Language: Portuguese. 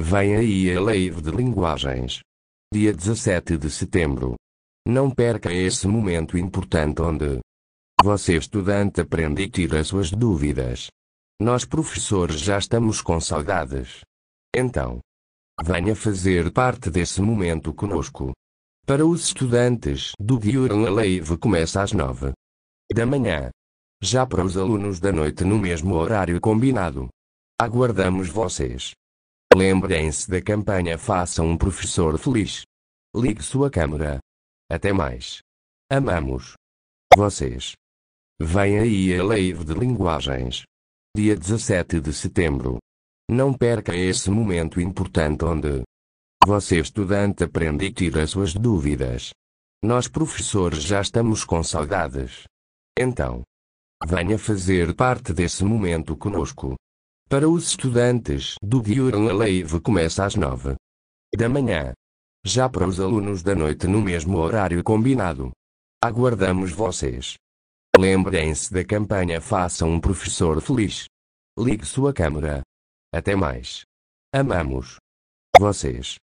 Vem aí a Live de Linguagens. Dia 17 de setembro. Não perca esse momento importante onde você, estudante, aprende e tira suas dúvidas. Nós, professores, já estamos com saudades. Então, venha fazer parte desse momento conosco. Para os estudantes do Diurn, a Live começa às 9 da manhã. Já para os alunos da noite no mesmo horário combinado. Aguardamos vocês. Lembrem-se da campanha Faça um professor feliz. Ligue sua câmera. Até mais. Amamos vocês. Vem aí a Live de Linguagens. Dia 17 de setembro. Não perca esse momento importante onde você, estudante, aprende e tira suas dúvidas. Nós, professores, já estamos com saudades. Então, venha fazer parte desse momento conosco. Para os estudantes do Diurn, a Live começa às 9 da manhã. Já para os alunos da noite no mesmo horário combinado. Aguardamos vocês. Lembrem-se da campanha Faça um professor feliz. Ligue sua câmera. Até mais. Amamos vocês.